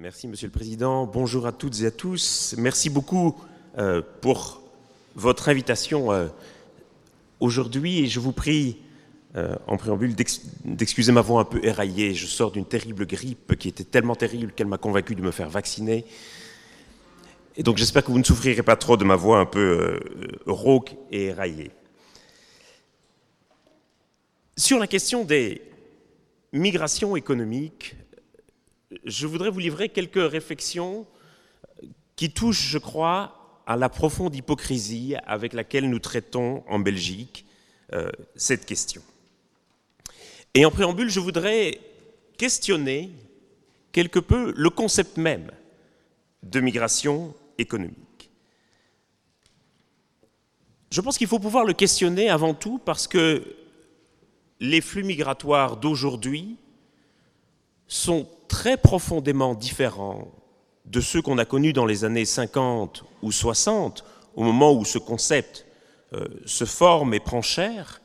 Merci Monsieur le Président. Bonjour à toutes et à tous. Merci beaucoup euh, pour votre invitation euh, aujourd'hui et je vous prie euh, en préambule d'excuser ma voix un peu éraillée. Je sors d'une terrible grippe qui était tellement terrible qu'elle m'a convaincu de me faire vacciner. Et donc j'espère que vous ne souffrirez pas trop de ma voix un peu rauque et éraillée. Sur la question des migrations économiques, je voudrais vous livrer quelques réflexions qui touchent, je crois, à la profonde hypocrisie avec laquelle nous traitons en Belgique euh, cette question. Et en préambule, je voudrais questionner quelque peu le concept même de migration économique. Je pense qu'il faut pouvoir le questionner avant tout parce que les flux migratoires d'aujourd'hui sont très profondément différents de ceux qu'on a connus dans les années 50 ou 60, au moment où ce concept euh, se forme et prend chair.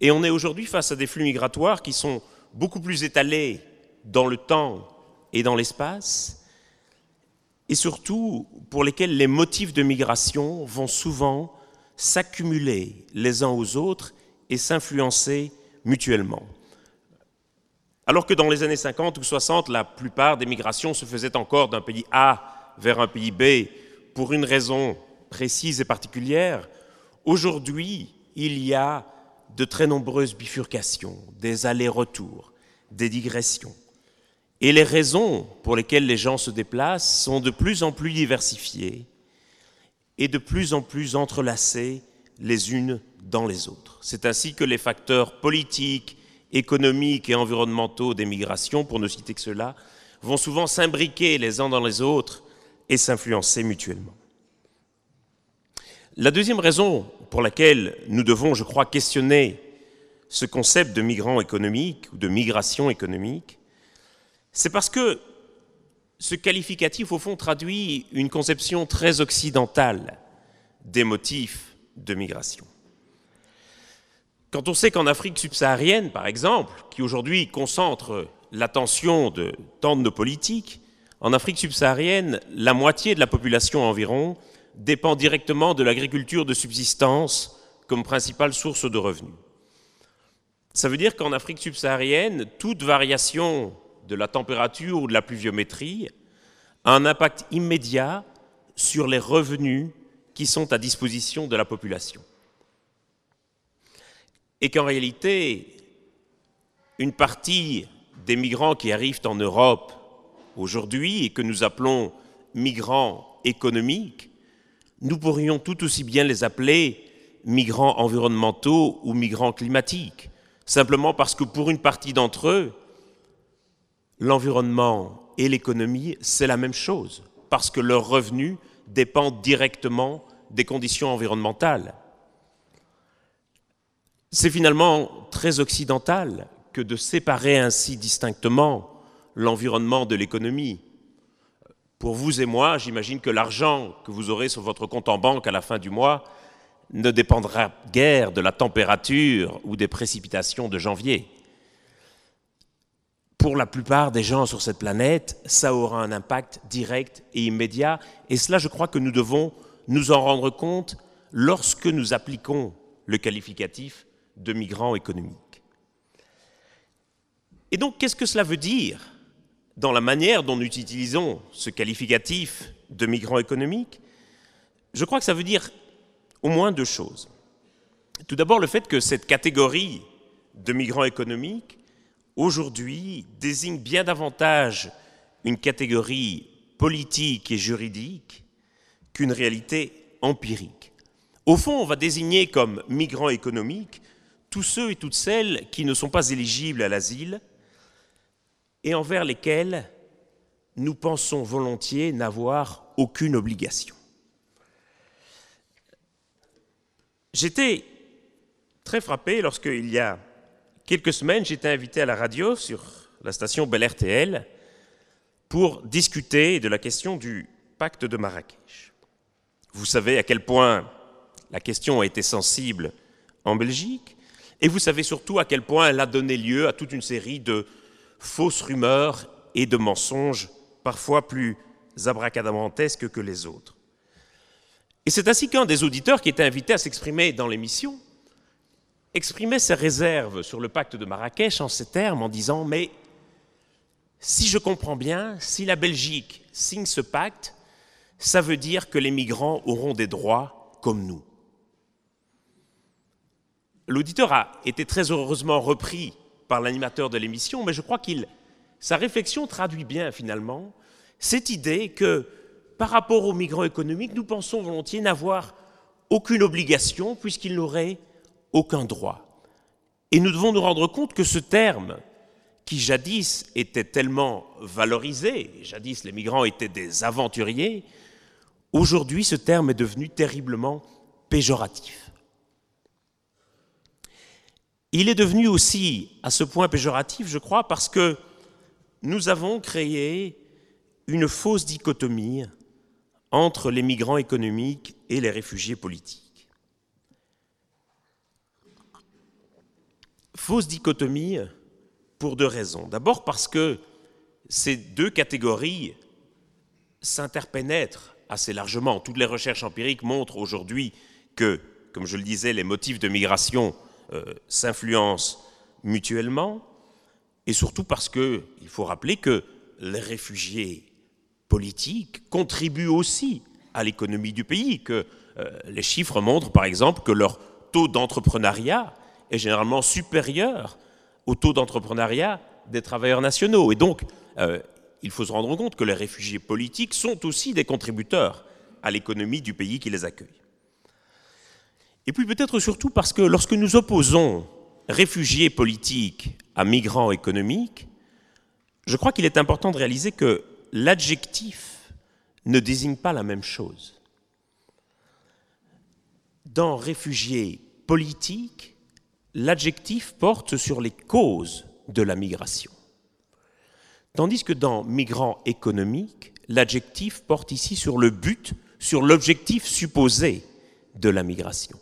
Et on est aujourd'hui face à des flux migratoires qui sont beaucoup plus étalés dans le temps et dans l'espace, et surtout pour lesquels les motifs de migration vont souvent s'accumuler les uns aux autres et s'influencer mutuellement. Alors que dans les années 50 ou 60, la plupart des migrations se faisaient encore d'un pays A vers un pays B pour une raison précise et particulière, aujourd'hui, il y a de très nombreuses bifurcations, des allers-retours, des digressions. Et les raisons pour lesquelles les gens se déplacent sont de plus en plus diversifiées et de plus en plus entrelacées les unes dans les autres. C'est ainsi que les facteurs politiques, économiques et environnementaux des migrations, pour ne citer que cela, vont souvent s'imbriquer les uns dans les autres et s'influencer mutuellement. La deuxième raison pour laquelle nous devons, je crois, questionner ce concept de migrants économiques ou de migration économique, c'est parce que ce qualificatif, au fond, traduit une conception très occidentale des motifs de migration. Quand on sait qu'en Afrique subsaharienne, par exemple, qui aujourd'hui concentre l'attention de tant de nos politiques, en Afrique subsaharienne, la moitié de la population environ dépend directement de l'agriculture de subsistance comme principale source de revenus. Ça veut dire qu'en Afrique subsaharienne, toute variation de la température ou de la pluviométrie a un impact immédiat sur les revenus qui sont à disposition de la population et qu'en réalité, une partie des migrants qui arrivent en Europe aujourd'hui et que nous appelons migrants économiques, nous pourrions tout aussi bien les appeler migrants environnementaux ou migrants climatiques, simplement parce que pour une partie d'entre eux, l'environnement et l'économie, c'est la même chose, parce que leurs revenus dépendent directement des conditions environnementales. C'est finalement très occidental que de séparer ainsi distinctement l'environnement de l'économie. Pour vous et moi, j'imagine que l'argent que vous aurez sur votre compte en banque à la fin du mois ne dépendra guère de la température ou des précipitations de janvier. Pour la plupart des gens sur cette planète, ça aura un impact direct et immédiat, et cela je crois que nous devons nous en rendre compte lorsque nous appliquons le qualificatif de migrants économiques. Et donc, qu'est-ce que cela veut dire dans la manière dont nous utilisons ce qualificatif de migrants économiques? Je crois que ça veut dire au moins deux choses. Tout d'abord, le fait que cette catégorie de migrants économiques, aujourd'hui, désigne bien davantage une catégorie politique et juridique qu'une réalité empirique. Au fond, on va désigner comme migrants économiques tous ceux et toutes celles qui ne sont pas éligibles à l'asile et envers lesquels nous pensons volontiers n'avoir aucune obligation. J'étais très frappé lorsque, il y a quelques semaines, j'étais invité à la radio sur la station Bel RTL pour discuter de la question du pacte de Marrakech. Vous savez à quel point la question a été sensible en Belgique, et vous savez surtout à quel point elle a donné lieu à toute une série de fausses rumeurs et de mensonges parfois plus abracadabrantesques que les autres. Et c'est ainsi qu'un des auditeurs qui était invité à s'exprimer dans l'émission exprimait ses réserves sur le pacte de Marrakech en ces termes en disant Mais si je comprends bien, si la Belgique signe ce pacte, ça veut dire que les migrants auront des droits comme nous. L'auditeur a été très heureusement repris par l'animateur de l'émission, mais je crois qu'il sa réflexion traduit bien finalement cette idée que par rapport aux migrants économiques, nous pensons volontiers n'avoir aucune obligation puisqu'ils n'auraient aucun droit. Et nous devons nous rendre compte que ce terme, qui jadis était tellement valorisé, jadis les migrants étaient des aventuriers, aujourd'hui ce terme est devenu terriblement péjoratif. Il est devenu aussi à ce point péjoratif, je crois, parce que nous avons créé une fausse dichotomie entre les migrants économiques et les réfugiés politiques. Fausse dichotomie pour deux raisons. D'abord parce que ces deux catégories s'interpénètrent assez largement. Toutes les recherches empiriques montrent aujourd'hui que, comme je le disais, les motifs de migration euh, s'influencent mutuellement, et surtout parce qu'il faut rappeler que les réfugiés politiques contribuent aussi à l'économie du pays, que euh, les chiffres montrent par exemple que leur taux d'entrepreneuriat est généralement supérieur au taux d'entrepreneuriat des travailleurs nationaux. Et donc, euh, il faut se rendre compte que les réfugiés politiques sont aussi des contributeurs à l'économie du pays qui les accueille. Et puis peut-être surtout parce que lorsque nous opposons réfugiés politiques à migrants économiques, je crois qu'il est important de réaliser que l'adjectif ne désigne pas la même chose. Dans réfugiés politiques, l'adjectif porte sur les causes de la migration. Tandis que dans migrants économiques, l'adjectif porte ici sur le but, sur l'objectif supposé de la migration.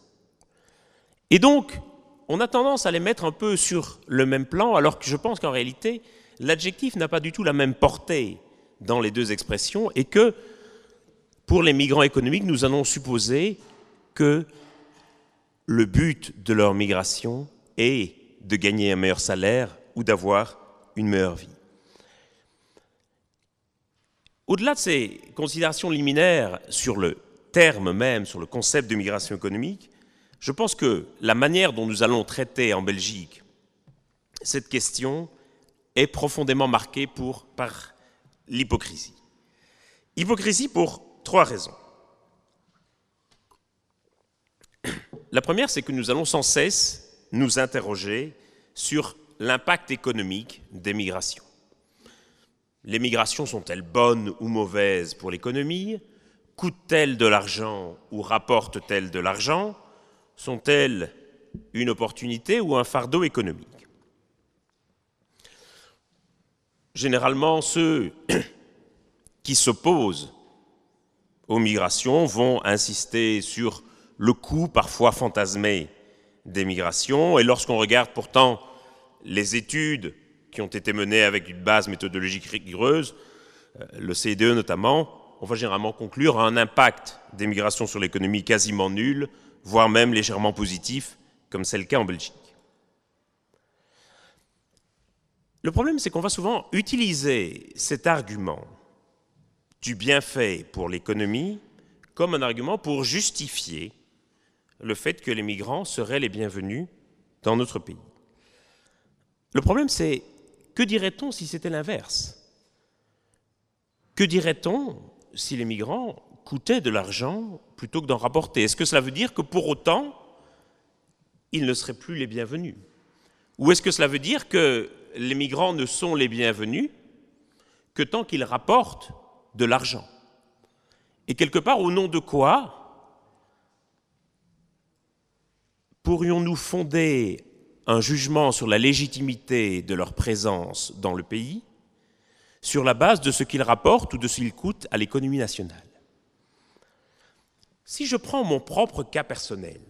Et donc, on a tendance à les mettre un peu sur le même plan, alors que je pense qu'en réalité, l'adjectif n'a pas du tout la même portée dans les deux expressions et que pour les migrants économiques, nous allons supposer que le but de leur migration est de gagner un meilleur salaire ou d'avoir une meilleure vie. Au-delà de ces considérations liminaires sur le terme même, sur le concept de migration économique, je pense que la manière dont nous allons traiter en Belgique cette question est profondément marquée par l'hypocrisie. Hypocrisie pour trois raisons. La première, c'est que nous allons sans cesse nous interroger sur l'impact économique des migrations. Les migrations sont-elles bonnes ou mauvaises pour l'économie? Coûtent-elles de l'argent ou rapportent-elles de l'argent? Sont-elles une opportunité ou un fardeau économique? Généralement, ceux qui s'opposent aux migrations vont insister sur le coût parfois fantasmé des migrations, et lorsqu'on regarde pourtant les études qui ont été menées avec une base méthodologique rigoureuse, euh, le CDE notamment, on va généralement conclure un impact des migrations sur l'économie quasiment nul, voire même légèrement positif, comme c'est le cas en Belgique. Le problème, c'est qu'on va souvent utiliser cet argument du bienfait pour l'économie comme un argument pour justifier le fait que les migrants seraient les bienvenus dans notre pays. Le problème, c'est que dirait-on si c'était l'inverse? Que dirait-on si les migrants coûtaient de l'argent plutôt que d'en rapporter. Est-ce que cela veut dire que pour autant, ils ne seraient plus les bienvenus? Ou est-ce que cela veut dire que les migrants ne sont les bienvenus que tant qu'ils rapportent de l'argent? Et quelque part, au nom de quoi pourrions-nous fonder un jugement sur la légitimité de leur présence dans le pays sur la base de ce qu'ils rapportent ou de ce qu'ils coûtent à l'économie nationale? Si je prends mon propre cas personnel,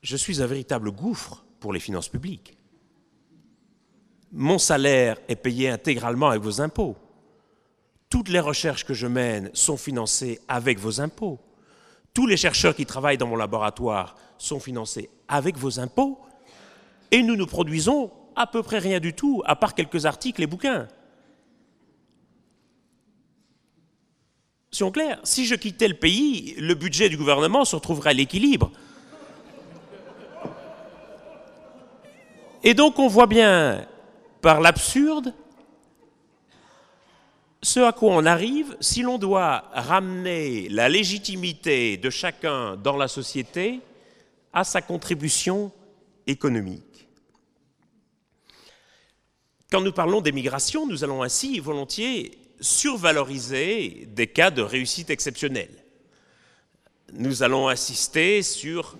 je suis un véritable gouffre pour les finances publiques. mon salaire est payé intégralement avec vos impôts. Toutes les recherches que je mène sont financées avec vos impôts. Tous les chercheurs qui travaillent dans mon laboratoire sont financés avec vos impôts. Et nous ne produisons à peu près rien du tout, à part quelques articles et bouquins. Si je quittais le pays, le budget du gouvernement se retrouverait à l'équilibre. Et donc on voit bien par l'absurde ce à quoi on arrive si l'on doit ramener la légitimité de chacun dans la société à sa contribution économique. Quand nous parlons d'émigration, nous allons ainsi volontiers survaloriser des cas de réussite exceptionnelle. Nous allons insister sur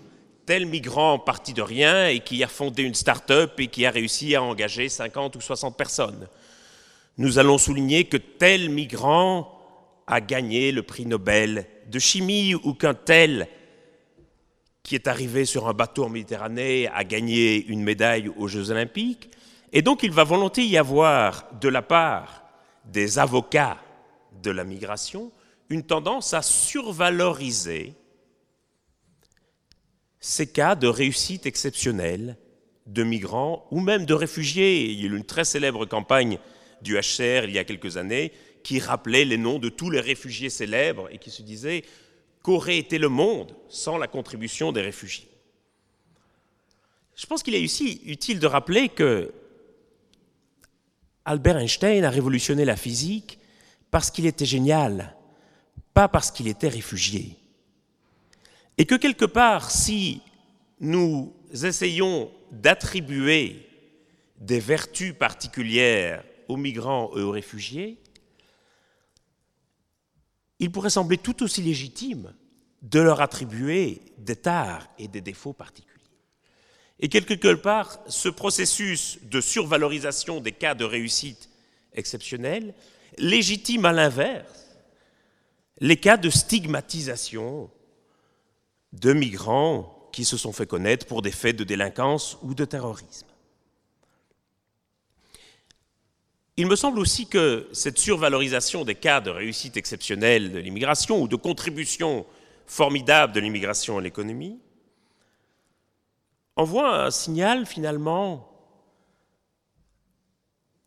tel migrant parti de rien et qui a fondé une start-up et qui a réussi à engager 50 ou 60 personnes. Nous allons souligner que tel migrant a gagné le prix Nobel de chimie ou qu'un tel qui est arrivé sur un bateau en Méditerranée a gagné une médaille aux Jeux olympiques. Et donc il va volontiers y avoir de la part des avocats de la migration une tendance à survaloriser ces cas de réussite exceptionnelle de migrants ou même de réfugiés. Il y a eu une très célèbre campagne du HCR il y a quelques années qui rappelait les noms de tous les réfugiés célèbres et qui se disait qu'aurait été le monde sans la contribution des réfugiés. Je pense qu'il est aussi utile de rappeler que Albert Einstein a révolutionné la physique parce qu'il était génial, pas parce qu'il était réfugié. Et que quelque part, si nous essayons d'attribuer des vertus particulières aux migrants et aux réfugiés, il pourrait sembler tout aussi légitime de leur attribuer des tares et des défauts particuliers. Et quelque part, ce processus de survalorisation des cas de réussite exceptionnelle légitime à l'inverse les cas de stigmatisation de migrants qui se sont fait connaître pour des faits de délinquance ou de terrorisme. Il me semble aussi que cette survalorisation des cas de réussite exceptionnelle de l'immigration ou de contribution formidable de l'immigration à l'économie envoie un signal finalement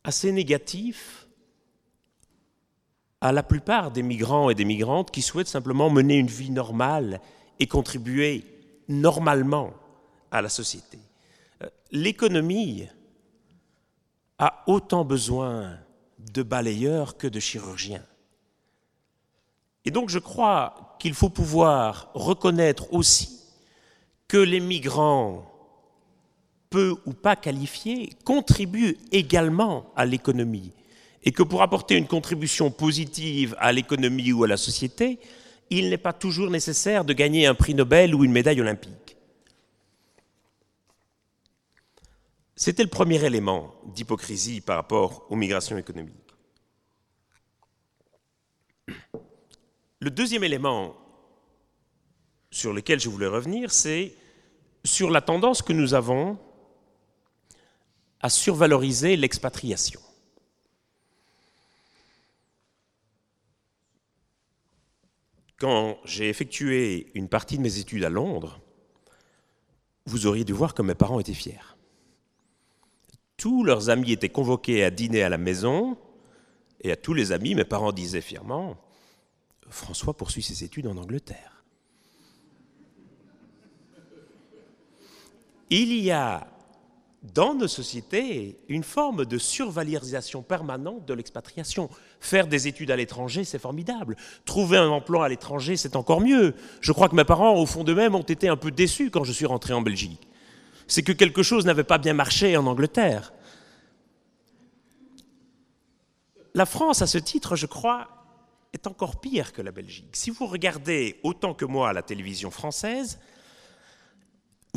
assez négatif à la plupart des migrants et des migrantes qui souhaitent simplement mener une vie normale et contribuer normalement à la société. Euh, l'économie a autant besoin de balayeurs que de chirurgiens. Et donc je crois qu'il faut pouvoir reconnaître aussi que les migrants peu ou pas qualifiés, contribuent également à l'économie. Et que pour apporter une contribution positive à l'économie ou à la société, il n'est pas toujours nécessaire de gagner un prix Nobel ou une médaille olympique. C'était le premier élément d'hypocrisie par rapport aux migrations économiques. Le deuxième élément sur lequel je voulais revenir, c'est sur la tendance que nous avons à survaloriser l'expatriation. Quand j'ai effectué une partie de mes études à Londres, vous auriez dû voir comme mes parents étaient fiers. Tous leurs amis étaient convoqués à dîner à la maison, et à tous les amis, mes parents disaient fièrement, François poursuit ses études en Angleterre. Il y a dans nos sociétés une forme de survalorisation permanente de l'expatriation. Faire des études à l'étranger, c'est formidable. Trouver un emploi à l'étranger, c'est encore mieux. Je crois que mes parents, au fond d'eux-mêmes, ont été un peu déçus quand je suis rentré en Belgique. C'est que quelque chose n'avait pas bien marché en Angleterre. La France, à ce titre, je crois, est encore pire que la Belgique. Si vous regardez autant que moi la télévision française,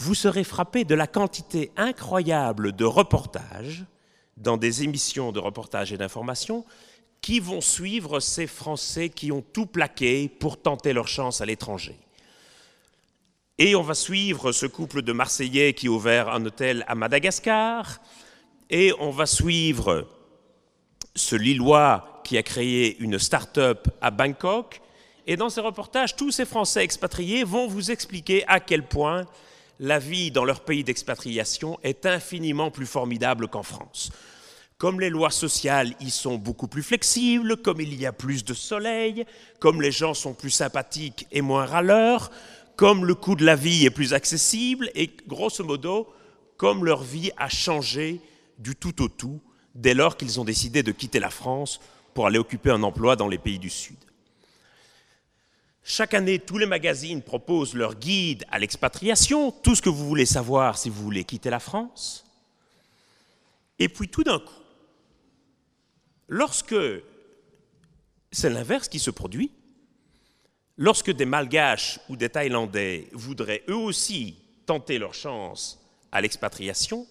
vous serez frappé de la quantité incroyable de reportages dans des émissions de reportages et d'information qui vont suivre ces Français qui ont tout plaqué pour tenter leur chance à l'étranger. Et on va suivre ce couple de Marseillais qui a ouvert un hôtel à Madagascar, et on va suivre ce Lillois qui a créé une start-up à Bangkok. Et dans ces reportages, tous ces Français expatriés vont vous expliquer à quel point la vie dans leur pays d'expatriation est infiniment plus formidable qu'en France. Comme les lois sociales y sont beaucoup plus flexibles, comme il y a plus de soleil, comme les gens sont plus sympathiques et moins râleurs, comme le coût de la vie est plus accessible et grosso modo, comme leur vie a changé du tout au tout dès lors qu'ils ont décidé de quitter la France pour aller occuper un emploi dans les pays du Sud. Chaque année, tous les magazines proposent leur guide à l'expatriation, tout ce que vous voulez savoir si vous voulez quitter la France. Et puis tout d'un coup, lorsque c'est l'inverse qui se produit, lorsque des Malgaches ou des Thaïlandais voudraient eux aussi tenter leur chance à l'expatriation,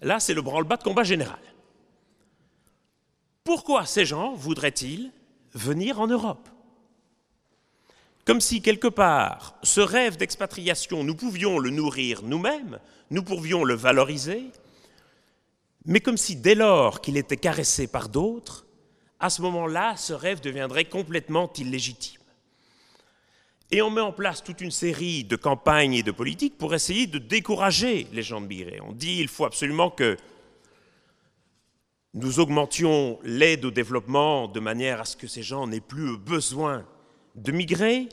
là c'est le branle-bas de combat général. Pourquoi ces gens voudraient-ils venir en Europe? Comme si quelque part, ce rêve d'expatriation, nous pouvions le nourrir nous-mêmes, nous pouvions le valoriser, mais comme si dès lors qu'il était caressé par d'autres, à ce moment-là, ce rêve deviendrait complètement illégitime. Et on met en place toute une série de campagnes et de politiques pour essayer de décourager les gens de migrer. On dit qu'il faut absolument que nous augmentions l'aide au développement de manière à ce que ces gens n'aient plus besoin de migrer.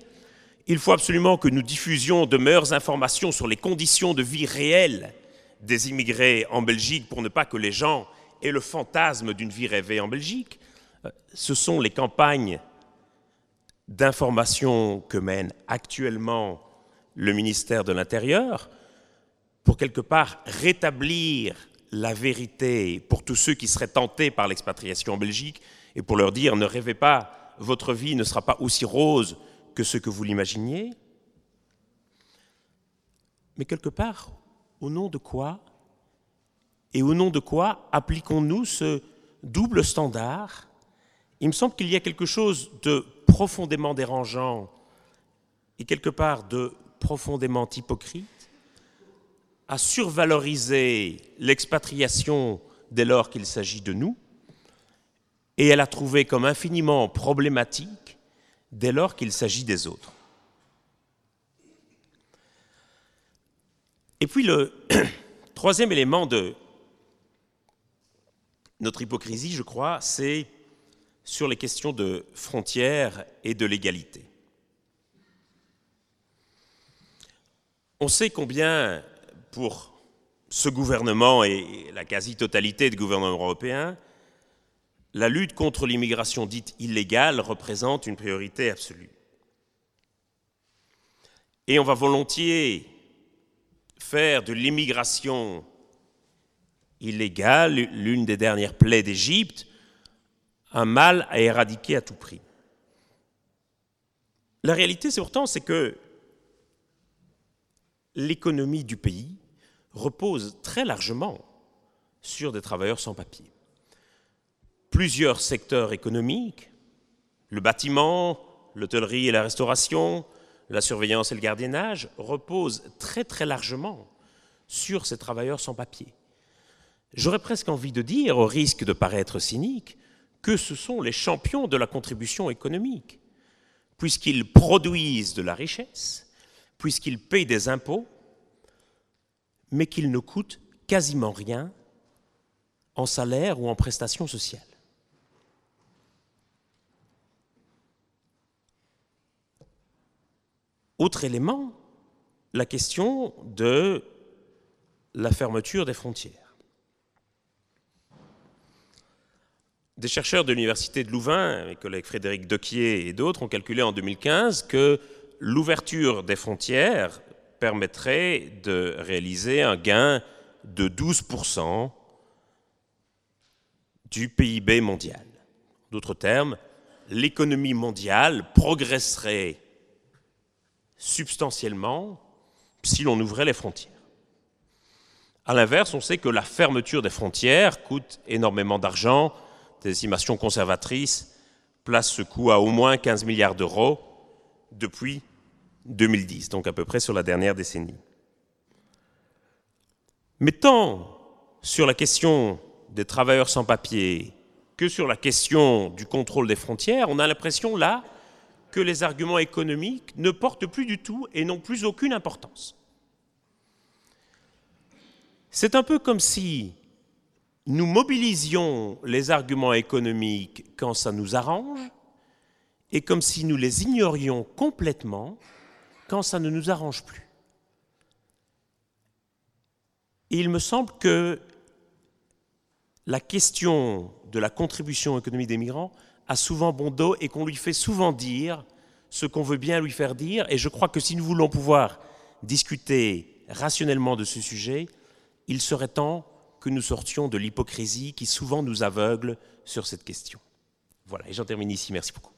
Il faut absolument que nous diffusions de meilleures informations sur les conditions de vie réelles des immigrés en Belgique pour ne pas que les gens aient le fantasme d'une vie rêvée en Belgique. Euh, ce sont les campagnes d'information que mène actuellement le ministère de l'Intérieur pour quelque part rétablir la vérité pour tous ceux qui seraient tentés par l'expatriation en Belgique et pour leur dire ne rêvez pas, votre vie ne sera pas aussi rose que ce que vous l'imaginiez. Mais quelque part, au nom de quoi et au nom de quoi appliquons-nous ce double standard? Il me semble qu'il y a quelque chose de profondément dérangeant et quelque part de profondément hypocrite à survaloriser l'expatriation dès lors qu'il s'agit de nous, et elle a trouvé comme infiniment problématique dès lors qu'il s'agit des autres. Et puis le troisième élément de notre hypocrisie, je crois, c'est sur les questions de frontières et de légalité. On sait combien pour ce gouvernement et la quasi-totalité des gouvernements européens, la lutte contre l'immigration dite illégale représente une priorité absolue. Et on va volontiers faire de l'immigration illégale, l'une des dernières plaies d'Égypte, un mal à éradiquer à tout prix. La réalité, c'est pourtant, c'est que l'économie du pays repose très largement sur des travailleurs sans papier. Plusieurs secteurs économiques, le bâtiment, l'hôtellerie et la restauration, la surveillance et le gardiennage, reposent très très largement sur ces travailleurs sans papier. J'aurais presque envie de dire, au risque de paraître cynique, que ce sont les champions de la contribution économique, puisqu'ils produisent de la richesse, puisqu'ils payent des impôts, mais qu'ils ne coûtent quasiment rien en salaire ou en prestations sociales. Autre élément, la question de la fermeture des frontières. Des chercheurs de l'Université de Louvain, mes collègues Frédéric Dequier et d'autres, ont calculé en 2015 que l'ouverture des frontières permettrait de réaliser un gain de 12% du PIB mondial. D'autres termes, l'économie mondiale progresserait substantiellement si l'on ouvrait les frontières. A l'inverse, on sait que la fermeture des frontières coûte énormément d'argent. Des estimations conservatrices placent ce coût à au moins 15 milliards d'euros depuis 2010, donc à peu près sur la dernière décennie. Mais tant sur la question des travailleurs sans papier que sur la question du contrôle des frontières, on a l'impression là que les arguments économiques ne portent plus du tout et n'ont plus aucune importance. C'est un peu comme si nous mobilisions les arguments économiques quand ça nous arrange et comme si nous les ignorions complètement quand ça ne nous arrange plus. Il me semble que la question de la contribution économique des migrants a souvent bon dos et qu'on lui fait souvent dire ce qu'on veut bien lui faire dire. Et je crois que si nous voulons pouvoir discuter rationnellement de ce sujet, il serait temps que nous sortions de l'hypocrisie qui souvent nous aveugle sur cette question. Voilà, et j'en termine ici. Merci beaucoup.